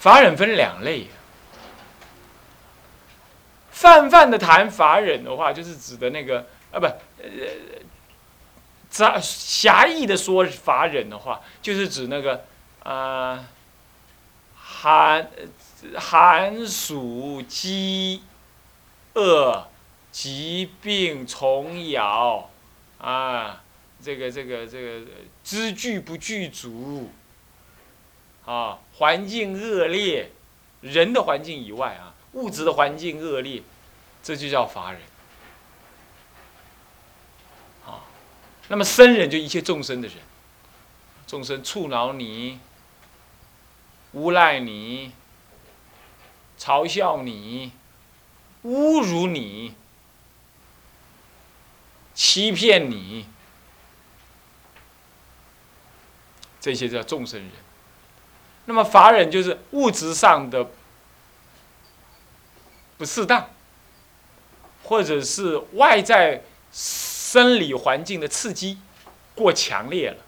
法忍分两类。泛泛的谈法忍的话，就是指的那个啊，不，呃，狭狭义的说法忍的话，就是指那个啊，寒寒暑饥饿疾病虫咬啊，这个这个这个知具不具足啊，环境恶劣，人的环境以外啊。物质的环境恶劣，这就叫法忍。啊，那么生人就一切众生的人，众生触恼你、诬赖你、嘲笑你、侮辱你、欺骗你，这些叫众生人。那么法忍就是物质上的。不适当，或者是外在生理环境的刺激过强烈了，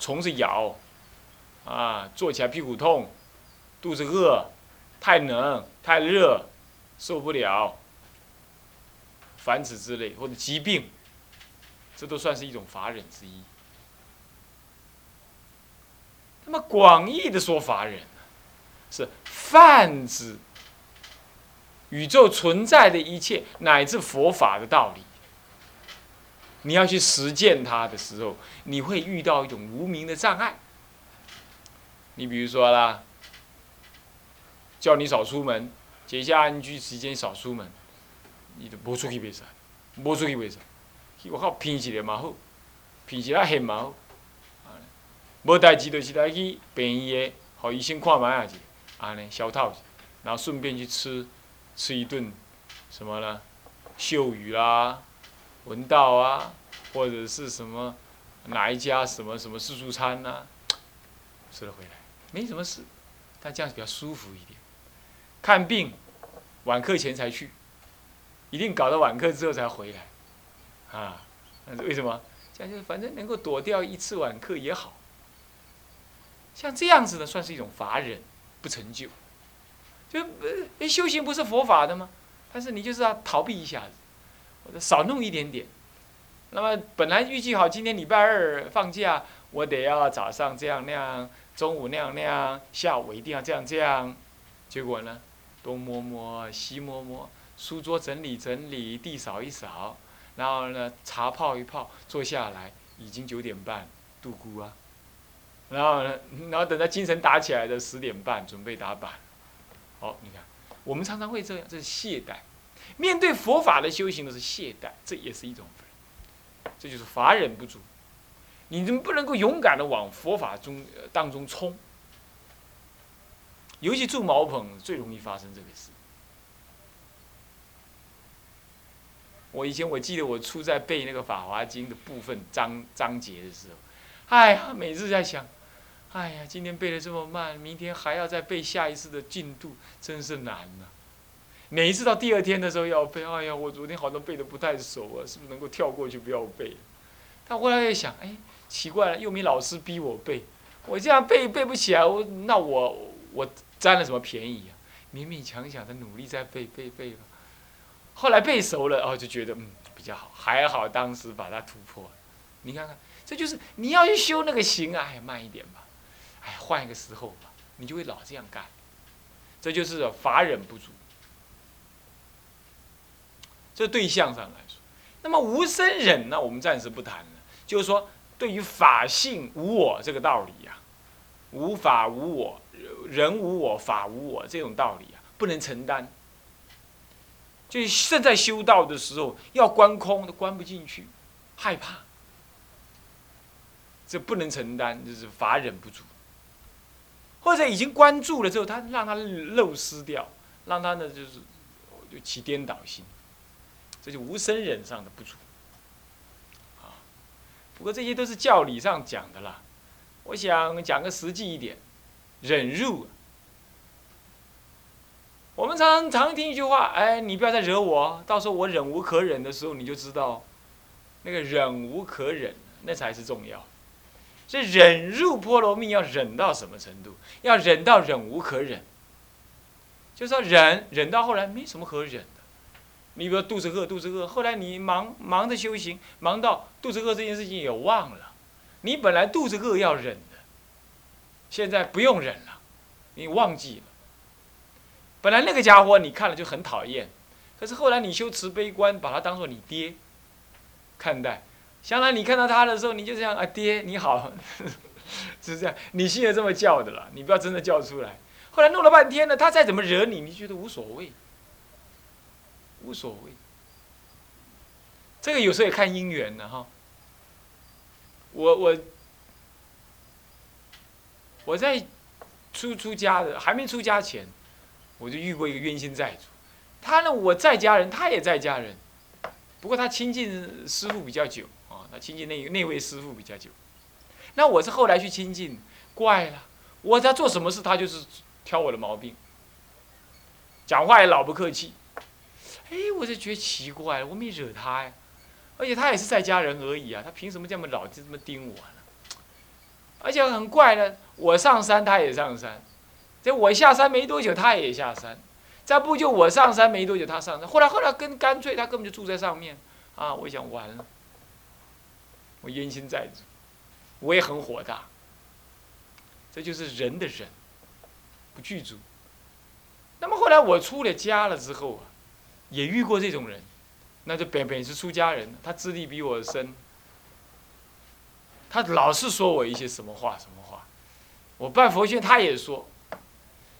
虫子咬，啊，坐起来屁股痛，肚子饿，太冷太热，受不了，凡此之类或者疾病，这都算是一种法忍之一。那么广义的说法人是泛指。宇宙存在的一切，乃至佛法的道理，你要去实践它的时候，你会遇到一种无名的障碍。你比如说啦，叫你少出门，节下安居时间少出门，你都无出去为啥？无出去为啥？我靠，平时的嘛好，平时啊很嘛好，无代志就是来去病院的，互医生看卖下去，安尼消套，然后顺便去吃。吃一顿什么呢？秀宇啦，文道啊，或者是什么哪一家什么什么自助餐呐，吃了回来没什么事，但这样比较舒服一点。看病晚课前才去，一定搞到晚课之后才回来，啊，那是为什么？这样就反正能够躲掉一次晚课也好。像这样子的算是一种乏忍，不成就。就呃，修行不是佛法的吗？但是你就是要逃避一下子，或者少弄一点点。那么本来预计好今天礼拜二放假，我得要早上这样那样，中午那样那样，下午一定要这样这样。结果呢，东摸摸西摸摸，书桌整理整理，地扫一扫，然后呢茶泡一泡，坐下来已经九点半，度孤啊。然后呢，然后等到精神打起来的十点半，准备打板。好，你看，我们常常会这样，这是懈怠。面对佛法的修行的是懈怠，这也是一种，这就是法忍不足。你怎不能够勇敢的往佛法中当中冲？尤其住茅棚最容易发生这个事。我以前我记得我初在背那个《法华经》的部分章章节的时候，哎呀，每次在想。哎呀，今天背的这么慢，明天还要再背下一次的进度，真是难呐！每一次到第二天的时候要背，哎呀，我昨天好像背的不太熟啊，是不是能够跳过去不要背？他后来一想，哎，奇怪了，又没老师逼我背，我这样背背不起来，我那我我占了什么便宜呀？勉勉强强的努力在背背背吧，后来背熟了，哦，就觉得嗯比较好，还好当时把它突破了。你看看，这就是你要去修那个行啊，哎，慢一点吧。哎，换一个时候吧，你就会老这样干，这就是法忍不足。这对象上来说，那么无生忍呢？我们暂时不谈了。就是说，对于法性无我这个道理呀，无法无我，人无我，法无我这种道理啊，不能承担。就正在修道的时候，要观空都观不进去，害怕，这不能承担，就是法忍不足。或者已经关注了之后，他让他漏失掉，让他呢就是就起颠倒心，这就无生忍上的不足。啊，不过这些都是教理上讲的啦。我想讲个实际一点，忍辱。我们常常听一句话，哎，你不要再惹我，到时候我忍无可忍的时候，你就知道，那个忍无可忍，那才是重要。这忍入波罗蜜要忍到什么程度？要忍到忍无可忍，就是说忍忍到后来没什么可忍的。你比如肚子饿，肚子饿，后来你忙忙着修行，忙到肚子饿这件事情也忘了。你本来肚子饿要忍的，现在不用忍了，你忘记了。本来那个家伙你看了就很讨厌，可是后来你修慈悲观，把他当做你爹看待，将来你看到他的时候，你就这样啊，爹你好，是这样，你现在这么叫的了，你不要真的叫出来。后来弄了半天呢，他再怎么惹你，你觉得无所谓，无所谓。这个有时候也看姻缘的哈。我我我在出出家的还没出家前，我就遇过一个冤亲债主。他呢，我在家人，他也在家人，不过他亲近师傅比较久，啊亲近那那位师傅比较久。那我是后来去亲近，怪了，我在做什么事，他就是挑我的毛病，讲话也老不客气。哎，我就觉得奇怪，我没惹他呀。而且他也是在家人而已啊，他凭什么这么老就这么盯我呢？而且很怪的，我上山他也上山，这我下山没多久他也下山，再不就我上山没多久他上山，后来后来更干脆他根本就住在上面，啊，我想完了，我冤心在着，我也很火大，这就是人的人，不具足。那么后来我出了家了之后啊，也遇过这种人。那就本本是出家人，他资历比我深，他老是说我一些什么话什么话，我拜佛学他也说，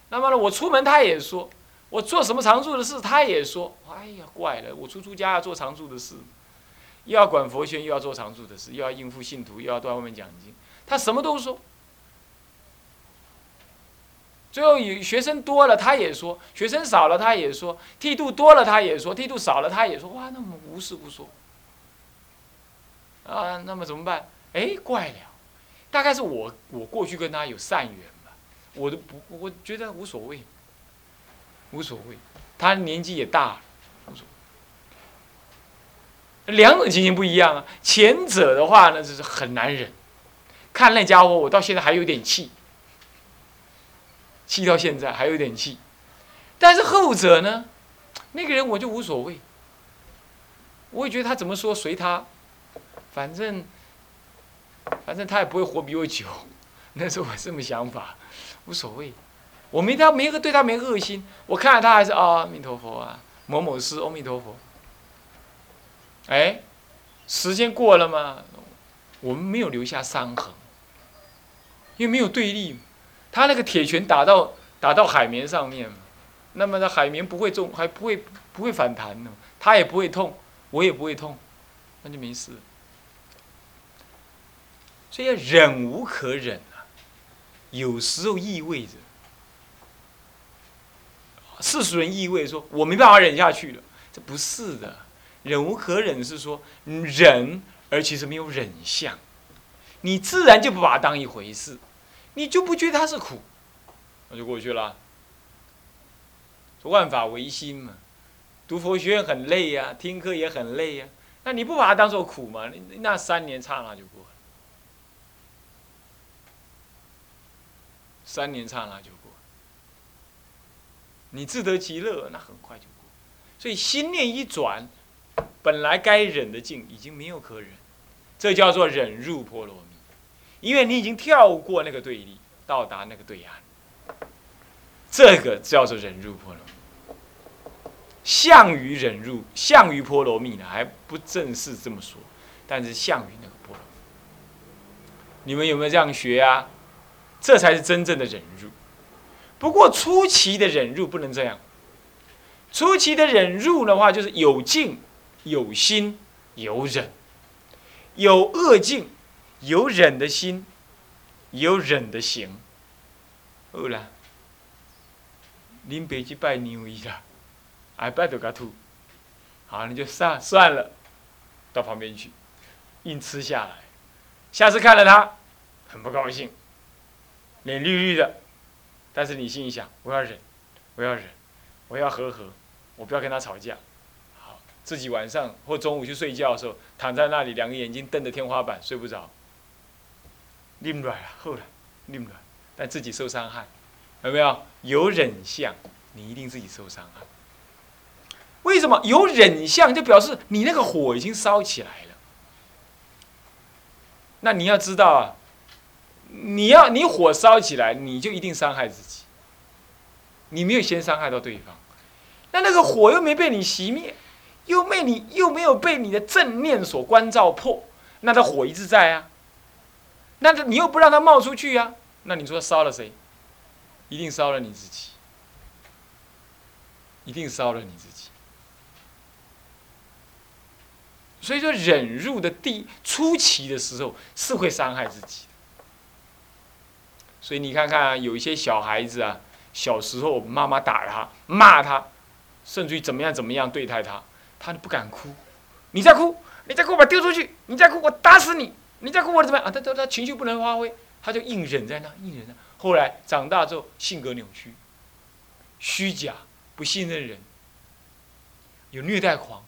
那么呢，我出门他也说，我做什么常住的事他也说，哎呀，怪了，我出出家要做常住的事，又要管佛学，又要做常住的事，又要应付信徒，又要到外面讲经，他什么都说。最后有学生多了，他也说；学生少了，他也说；剃度多了，他也说；剃度少了，他也说。哇，那么无事不说。啊，那么怎么办？哎，怪了，大概是我我过去跟他有善缘吧，我都不，我觉得无所谓，无所谓。他年纪也大了，两种情形不一样啊。前者的话呢，就是很难忍，看那家伙，我到现在还有点气。气到现在还有点气，但是后者呢，那个人我就无所谓，我也觉得他怎么说随他，反正反正他也不会活比我久，那是我这么想法，无所谓，我没他没个对他没恶心，我看到他还是啊阿弥陀佛啊某某师阿弥陀佛，哎，时间过了嘛，我们没有留下伤痕，因为没有对立。他那个铁拳打到打到海绵上面嘛，那么呢海绵不会重，还不会不会反弹呢，他也不会痛，我也不会痛，那就没事。所以忍无可忍啊，有时候意味着世俗人意味说我没办法忍下去了，这不是的，忍无可忍是说忍，而其实没有忍相，你自然就不把它当一回事。你就不觉得它是苦，那就过去了。万法唯心嘛，读佛学院很累呀，听课也很累呀。那你不把它当做苦吗？那三年刹那就过了，三年刹那就过。你自得其乐，那很快就过。所以心念一转，本来该忍的境已经没有可忍，这叫做忍入波罗蜜。因为你已经跳过那个对立，到达那个对岸，这个叫做忍入波罗蜜。项羽忍入，项羽波罗蜜呢，还不正式这么说，但是项羽那个波罗蜜，你们有没有这样学啊？这才是真正的忍入。不过初期的忍入不能这样，初期的忍入的话，就是有劲、有心、有忍，有恶境。有忍的心，有忍的行。好啦，您别去拜牛医了，挨拜都给吐。好，你就算算了，到旁边去，硬吃下来。下次看了他，很不高兴，脸绿绿的，但是你心里想：我要忍，我要忍，我要和和，我不要跟他吵架。好，自己晚上或中午去睡觉的时候，躺在那里，两个眼睛瞪着天花板，睡不着。นิ่软了，后来นิ่软，但自己受伤害，有没有？有忍相，你一定自己受伤害。为什么有忍相，就表示你那个火已经烧起来了。那你要知道啊，你要你火烧起来，你就一定伤害自己。你没有先伤害到对方，那那个火又没被你熄灭，又没你又没有被你的正念所关照破，那他火一直在啊。那你又不让他冒出去啊？那你说烧了谁？一定烧了你自己，一定烧了你自己。所以说，忍入的第初期的时候是会伤害自己。所以你看看，有一些小孩子啊，小时候妈妈打他、骂他，甚至于怎么样怎么样对待他，他都不敢哭。你再哭，你再哭，把丢出去；你再哭，我打死你；你再哭，我怎么样啊？他他他情绪不能发挥，他就硬忍在那，硬忍在。后来长大之后，性格扭曲，虚假，不信任人，有虐待狂。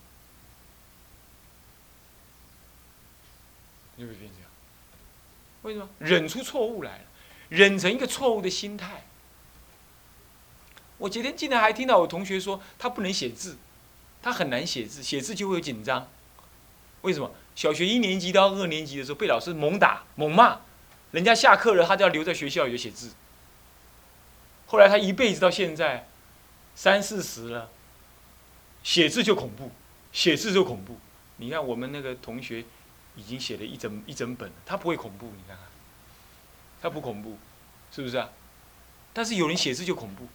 就会变这样，为什么？忍出错误来了，忍成一个错误的心态。我今天竟然还听到我同学说，他不能写字，他很难写字，写字就会有紧张。为什么？小学一年级到二年级的时候被老师猛打猛骂，人家下课了，他就要留在学校里写字。后来他一辈子到现在，三四十了，写字就恐怖，写字就恐怖。你看我们那个同学。已经写了一整一整本了，他不会恐怖，你看看，他不恐怖，是不是啊？但是有人写字就恐怖，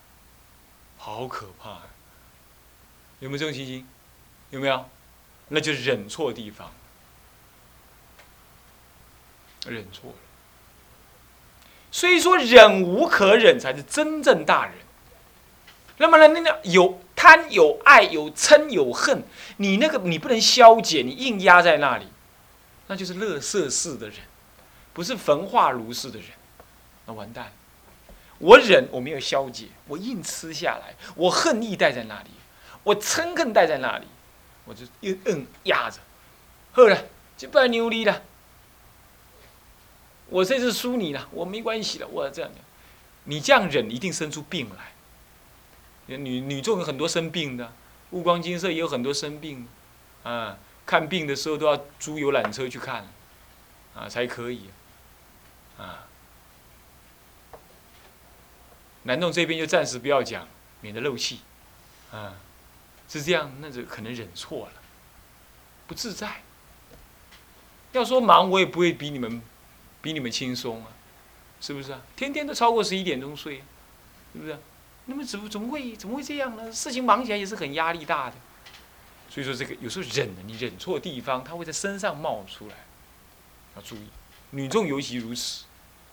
好可怕，有没有这种信心？有没有？那就是忍错地方，忍错了。所以说，忍无可忍才是真正大忍。那么呢，那个有贪、有爱、有嗔、有恨，你那个你不能消解，你硬压在那里。那就是乐色式的人，不是焚化炉式的人，那完蛋。我忍，我没有消解，我硬吃下来，我恨意带在那里，我嗔恨带在那里，我就硬硬压着，后来，就不牛力了。我这次输你了，我没关系了，我这样的，你这样忍，一定生出病来。女女众有很多生病的，物光金色也有很多生病，啊。看病的时候都要租游览车去看，啊才可以，啊，南洞这边就暂时不要讲，免得漏气，啊，是这样，那就可能忍错了，不自在。要说忙，我也不会比你们，比你们轻松啊，是不是啊？天天都超过十一点钟睡，是不是？那么怎么怎么会怎么会这样呢？事情忙起来也是很压力大的。所以说，这个有时候忍，你忍错地方，它会在身上冒出来，要注意。女众尤其如此，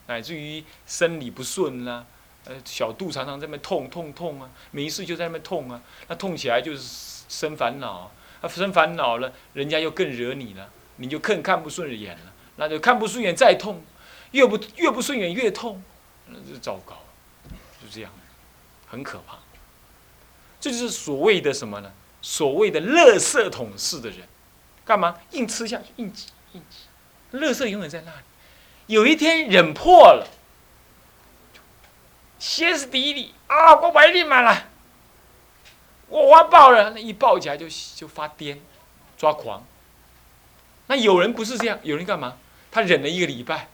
乃至于生理不顺啦，呃，小肚常常在那痛痛痛啊，没事就在那边痛啊，那痛起来就是生烦恼，啊，生烦恼了，人家又更惹你了，你就更看不顺眼了，那就看不顺眼再痛，越不越不顺眼越痛，那就糟糕，就这样，很可怕。这就是所谓的什么呢？所谓的乐色桶式的人，干嘛硬吃下去，硬挤硬挤，乐色永远在那里。有一天忍破了，歇斯底里啊！我怀孕满了，我完爆了。那一爆起来就就发癫，抓狂。那有人不是这样，有人干嘛？他忍了一个礼拜，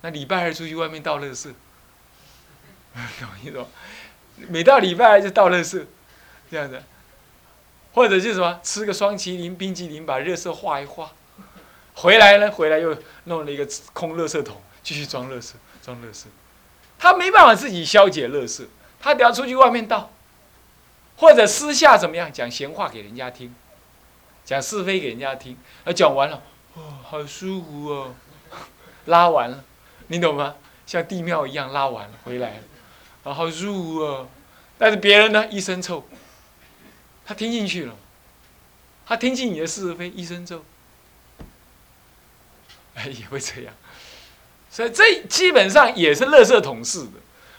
那礼拜二出去外面倒乐色，懂意思吗？每到礼拜二就倒乐色，这样子。或者是什么，吃个双麒麟冰淇淋，把热色化一化，回来呢，回来又弄了一个空热色桶，继续装热色，装热色。他没办法自己消解乐色，他得要出去外面倒，或者私下怎么样讲闲话给人家听，讲是非给人家听。啊，讲完了，哦，好舒服哦，拉完了，你懂吗？像地庙一样拉完了，回来了，啊，好舒服哦。但是别人呢，一身臭。他听进去了，他听进你的是非，一身臭，哎，也会这样，所以这基本上也是乐色统式的，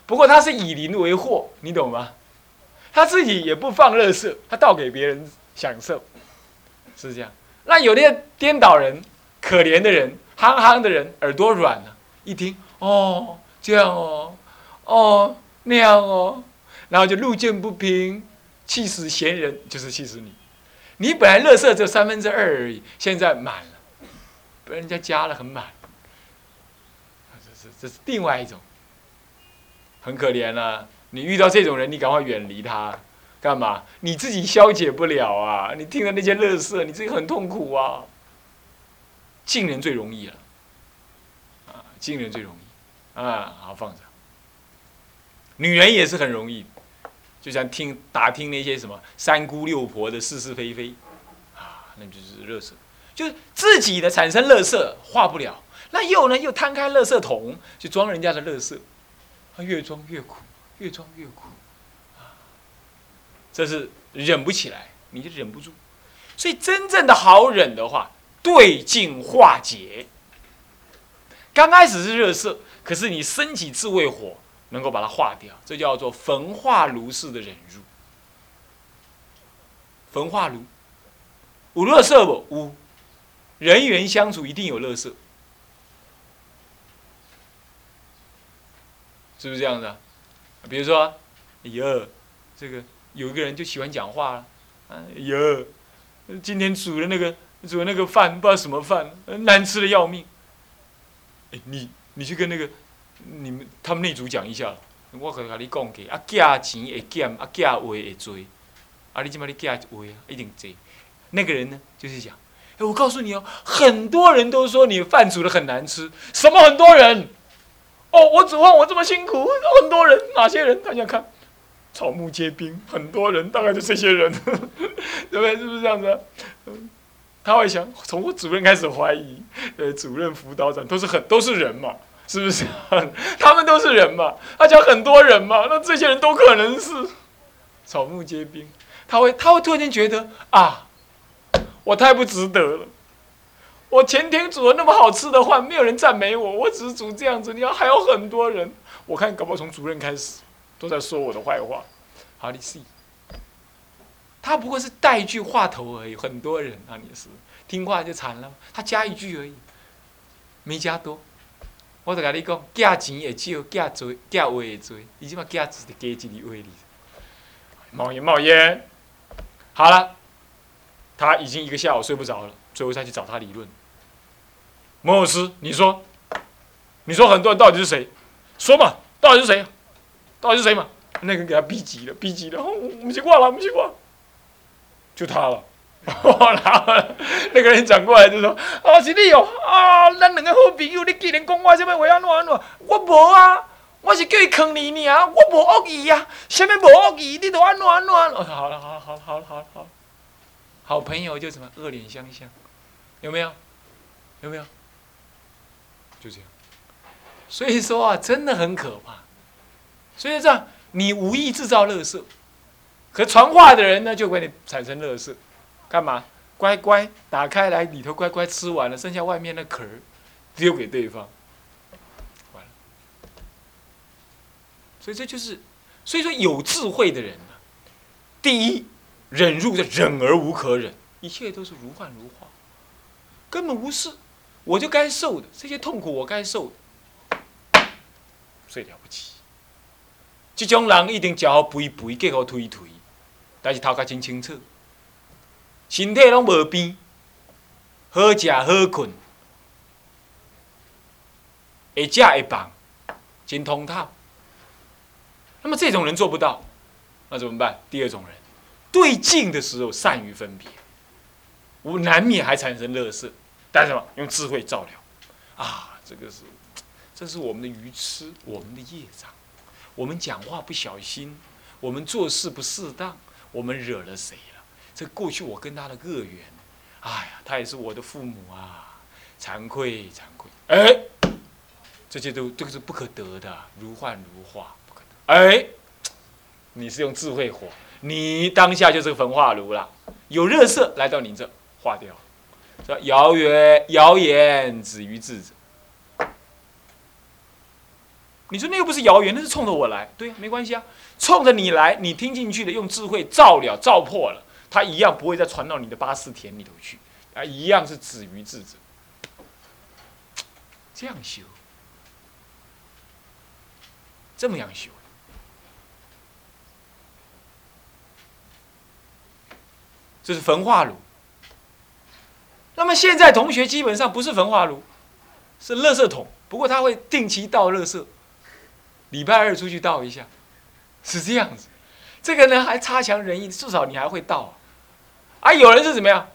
不过他是以邻为祸，你懂吗？他自己也不放乐色，他倒给别人享受，是这样。那有的颠倒人、可怜的人、憨憨的人，耳朵软了，一听，哦，这样哦，哦，那样哦。然后就路见不平，气死闲人，就是气死你。你本来垃圾只有三分之二而已，现在满了，被人家加了很满。这是另外一种，很可怜啊！你遇到这种人，你赶快远离他，干嘛？你自己消解不了啊！你听了那些乐色，你自己很痛苦啊。近人最容易了，啊，近人最容易，啊，好放着。女人也是很容易，就像听打听那些什么三姑六婆的是是非非，啊，那就是乐色，就是自己的产生乐色化不了，那又呢又摊开乐色桶去装人家的乐色，他越装越苦，越装越苦，啊，这是忍不起来，你就忍不住，所以真正的好忍的话。对境化解，刚开始是热色，可是你升起智慧火，能够把它化掉，这叫做焚化炉式的忍辱。焚化炉，无热色不？无，人缘相处一定有热色，是不是这样的？比如说，哎呀，这个有一个人就喜欢讲话了，哎呀，今天煮的那个。煮的那个饭不知道什么饭，难吃的要命。哎，你你去跟那个你们他们那组讲一下，我可跟你讲给啊，价钱会减，啊价位会追，啊你即马你价位啊一定追。那个人呢就是讲，哎我告诉你哦，很多人都说你饭煮的很难吃，什么很多人？哦我指望我这么辛苦，很多人哪些人？大家看，草木皆兵，很多人大概就这些人，对不对？是不是这样子？他会想从我主任开始怀疑，呃，主任辅导长都是很都是人嘛，是不是？他们都是人嘛，他讲很多人嘛，那这些人都可能是草木皆兵。他会他会突然间觉得啊，我太不值得了。我前天煮了那么好吃的饭，没有人赞美我，我只是煮这样子，你要还有很多人。我看搞不好从主任开始都在说我的坏话。好，你试。他不过是带一句话头而已，很多人啊，你是听话就惨了。他加一句而已，没加多。我就跟你讲，价钱会少，价多，价话会多。你即马价值的加一哩话里。冒烟冒烟，好了，他已经一个下午睡不着了，最后再去找他理论。摩尔斯，你说，你说很多人到底是谁？说嘛，到底是谁？到底是谁嘛？那个给他逼急了，逼急了，唔是我啦，唔是我。就他了，然 后那个人转过来就说：“哦，是你哦，啊，咱两个好朋友，你既然讲我什么话安怎安怎，我无啊，我是叫伊坑你尔，我无恶意啊，什么无恶意，你都安怎安怎。”哦，好了，好了，好了，好了，好了，好，好朋友就什么恶脸相向，有没有？有没有？就这样。所以说啊，真的很可怕。所以这样，你无意制造乐色。可传话的人呢，就会产生乐色，干嘛？乖乖打开来，里头乖乖吃完了，剩下外面那壳儿丢给对方，完了。所以这就是，所以说有智慧的人呢，第一，忍辱的忍而无可忍，一切都是如幻如化，根本无事，我就该受的这些痛苦，我该受的，最了不起。这种人一定叫好肥肥，给好推推。但是头壳真清楚，身体拢无变，好食好困，会食会饱，真通透。那么这种人做不到，那怎么办？第二种人，对镜的时候善于分别，我难免还产生乐色，但是什么？用智慧照料。啊，这个是，这是我们的愚痴，我们的业障。我们讲话不小心，我们做事不适当。我们惹了谁了？这过去我跟他的恶缘，哎呀，他也是我的父母啊，惭愧惭愧。哎，这些都这个是不可得的，如幻如化，不可得。哎，你是用智慧火，你当下就是个焚化炉了，有热色来到你这化掉。叫谣言，谣言止于智者。你说那又不是谣言，那是冲着我来，对呀、没关系啊，冲着你来，你听进去的，用智慧照了，照破了，它一样不会再传到你的八四田里头去，啊，一样是止于智者。这样修，这么样修。这是焚化炉，那么现在同学基本上不是焚化炉，是垃圾桶。不过他会定期倒垃圾，礼拜二出去倒一下，是这样子。这个呢还差强人意，至少你还会倒。啊，有人是怎么样？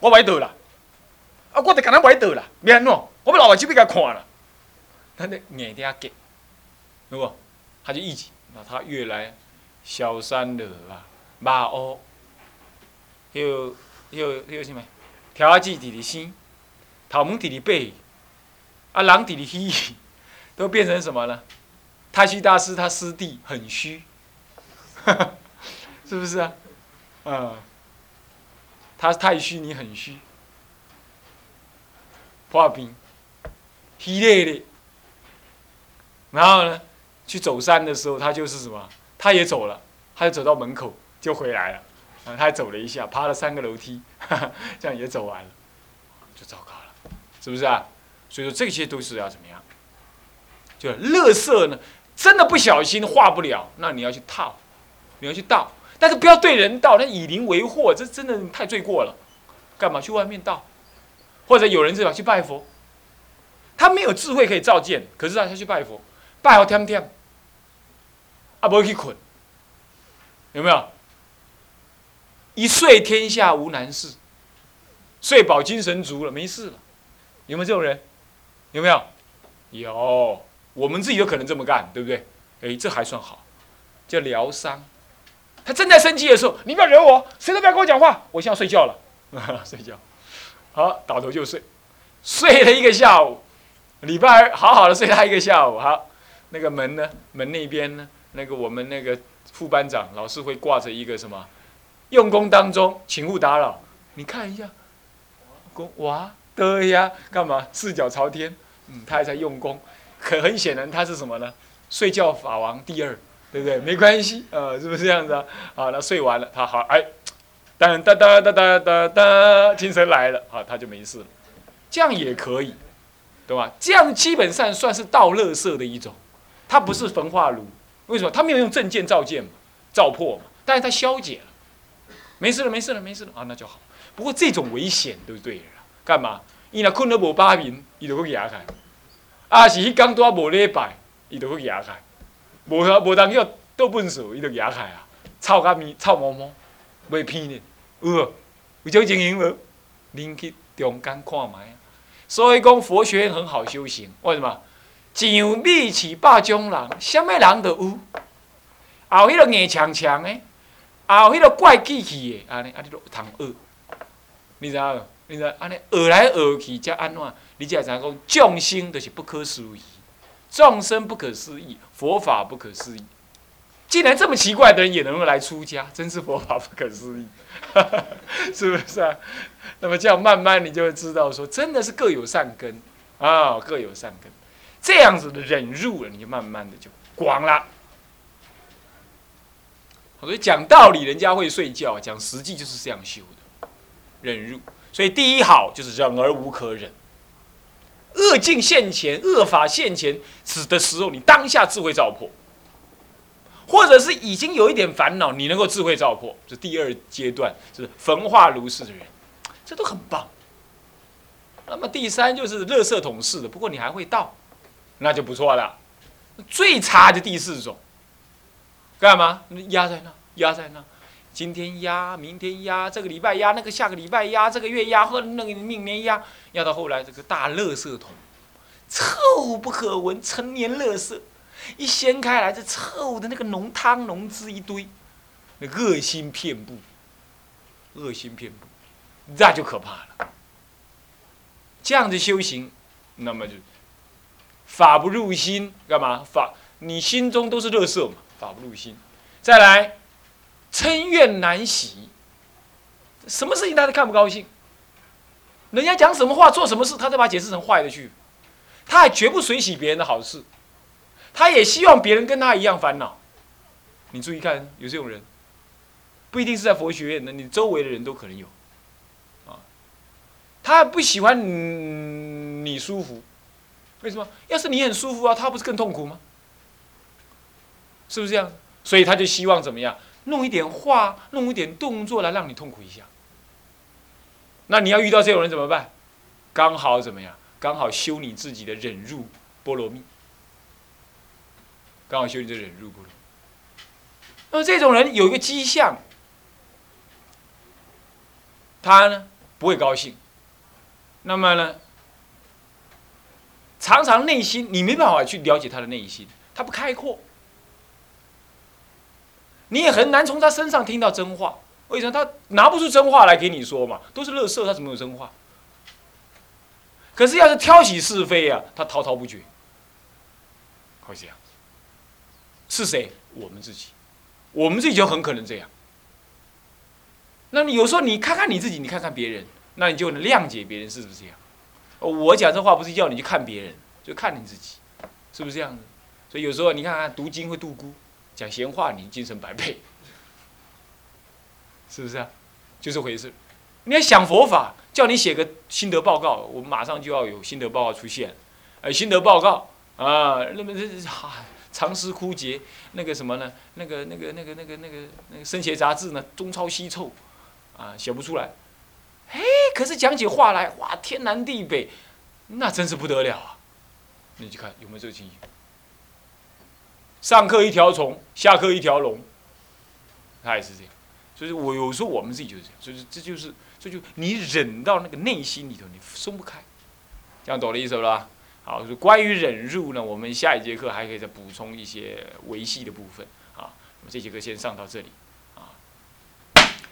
我歪倒了，啊，我得跟他歪倒了，免弄，我们老外去给他看了，他那眼底下给，对不？他就一起，那他越来小三了啊，马鸥，又又又什么？调下自己的心，头毛弟弟背，啊，狼弟弟虚，都变成什么了？太虚大师他师弟很虚，是不是啊？嗯，他太虚，你很虚，破冰，虚累的。然后呢，去走山的时候，他就是什么？他也走了，他就走到门口就回来了。他还走了一下，爬了三个楼梯，这样也走完了，就糟糕了，是不是啊？所以说这些都是要怎么样？就乐色呢，真的不小心化不了，那你要去套，你要去倒，但是不要对人倒，那以邻为祸，这真的太罪过了。干嘛去外面倒？或者有人是吧去拜佛，他没有智慧可以照见，可是他去拜佛，拜好天天，啊，不会去捆，有没有？一睡天下无难事，睡饱精神足了，没事了，有没有这种人？有没有？有，我们自己有可能这么干，对不对？哎，这还算好，叫疗伤。他正在生气的时候，你不要惹我，谁都不要跟我讲话，我现在睡觉了，睡觉，好，倒头就睡，睡了一个下午，礼拜二好好的睡他一个下午，好，那个门呢？门那边呢？那个我们那个副班长老师会挂着一个什么？用功当中，请勿打扰。你看一下，功哇，的呀，干嘛？四脚朝天，嗯，他还在用功。可很显然，他是什么呢？睡觉法王第二，对不对？没关系，呃，是不是这样子啊？好，那睡完了，他好，哎，噔噔噔噔噔噔噔，精神来了，好，他就没事了。这样也可以，对吧？这样基本上算是倒垃圾的一种，它不是焚化炉。为什么？他没有用正见照见嘛，照破嘛，但是他消解了。没事了，没事了，没事了啊，那就好。不过这种危险都对了，干嘛？伊若困了无八眠，伊就去牙开；啊，是迄工多无礼拜，伊就去牙开；无啥无当叫倒粪扫，伊就牙开啊，臭甲面臭毛毛，袂偏呢。有无？有种情形无？恁去中间看卖。所以讲佛学院很好修行，为什么？上米饲百种人，什么人都有。后迄个硬强强的。啊，有迄个怪机器的，安尼，啊，你都通学，你知影？你知？安尼学来学去，才安怎？你才知影讲？众生都是不可思议，众生不可思议，佛法不可思议。既然这么奇怪的人也能够来出家，真是佛法不可思议，是不是啊？那么这样慢慢你就会知道，说真的是各有善根啊，各有善根。这样子的忍入了，你就慢慢的就广了。所以讲道理，人家会睡觉；讲实际，就是这样修的，忍辱。所以第一好就是忍而无可忍。恶境现前，恶法现前，死的时候，你当下智慧照破；或者是已经有一点烦恼，你能够智慧照破，这第二阶段就是焚化炉式的人，这都很棒。那么第三就是垃圾桶式的，不过你还会倒，那就不错了。最差的第四种。干嘛？压在那，压在那，今天压，明天压，这个礼拜压，那个下个礼拜压，这个月压，或那个明年压，压到后来这个大垃圾桶，臭不可闻，陈年垃圾，一掀开来，这臭的那个浓汤浓汁一堆，那恶心遍布，恶心遍布，那就可怕了。这样的修行，那么就法不入心，干嘛？法你心中都是垃圾嘛。法不入心，再来，嗔怨难喜。什么事情他都看不高兴，人家讲什么话、做什么事，他都把解释成坏的去。他还绝不随喜别人的好事，他也希望别人跟他一样烦恼。你注意看，有这种人，不一定是在佛学院的，你周围的人都可能有。啊，他不喜欢你舒服，为什么？要是你很舒服啊，他不是更痛苦吗？是不是这样？所以他就希望怎么样？弄一点话，弄一点动作来让你痛苦一下。那你要遇到这种人怎么办？刚好怎么样？刚好修你自己的忍辱波罗蜜。刚好修你的忍辱波罗。那么这种人有一个迹象，他呢不会高兴。那么呢，常常内心你没办法去了解他的内心，他不开阔，你也很难从他身上听到真话。为什么他拿不出真话来给你说嘛？都是乐色，他怎么有真话？可是要是挑起是非啊，他滔滔不绝，会这样。是谁？我们自己，我们自己就很可能这样。那你有时候你看看你自己，你看看别人，那你就能谅解别人是不是这样？我讲这话不是叫你去看别人，就看你自己，是不是这样子？所以有时候你看看读经会度孤，讲闲话你精神百倍。是不是啊？就这回事。你要想佛法，叫你写个心得报告，我们马上就要有心得报告出现。呃，心得报告啊，那么这哈长诗枯竭，那个什么呢？那个那个那个那个那个那个生写杂志呢，中抄西凑，啊，写不出来。嘿，可是讲起话来，哇，天南地北，那真是不得了啊！你去看有没有这个情形？上课一条虫，下课一条龙，他也是这样。所以，我有时候我们自己就是这样，所以这就是，这就你忍到那个内心里头，你松不开，这样懂了意思了吧？好，关于忍辱呢，我们下一节课还可以再补充一些维系的部分啊。那么这节课先上到这里啊。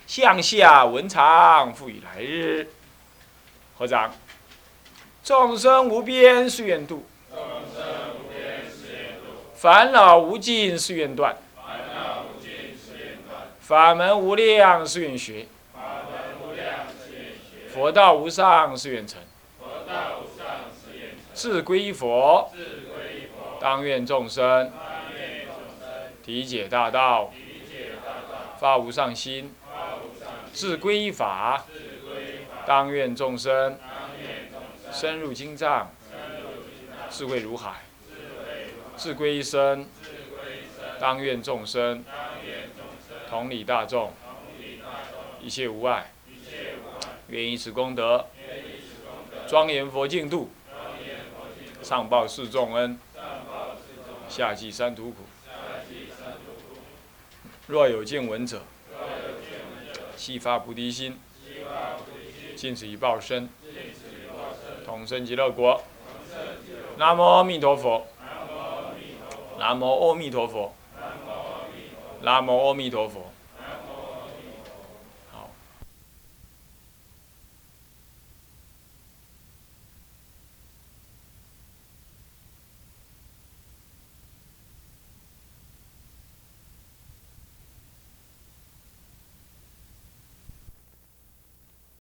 向下文长，复以来日。合掌。众生无边誓愿度，烦恼无尽是愿断。法门无量是愿学，佛道无上是愿成。自归佛，当愿众生体解大道，发无上心。自归法，当愿众生深入经藏，智慧如海。自归依身，当愿众生。同理大众，一切无碍，愿以此功德，庄严佛净土，上报四重恩，下济三途苦。若有见闻者，悉发菩提心，尽此一报身，同生极乐国。南无阿弥陀佛。南无阿弥陀佛。南无阿弥陀佛。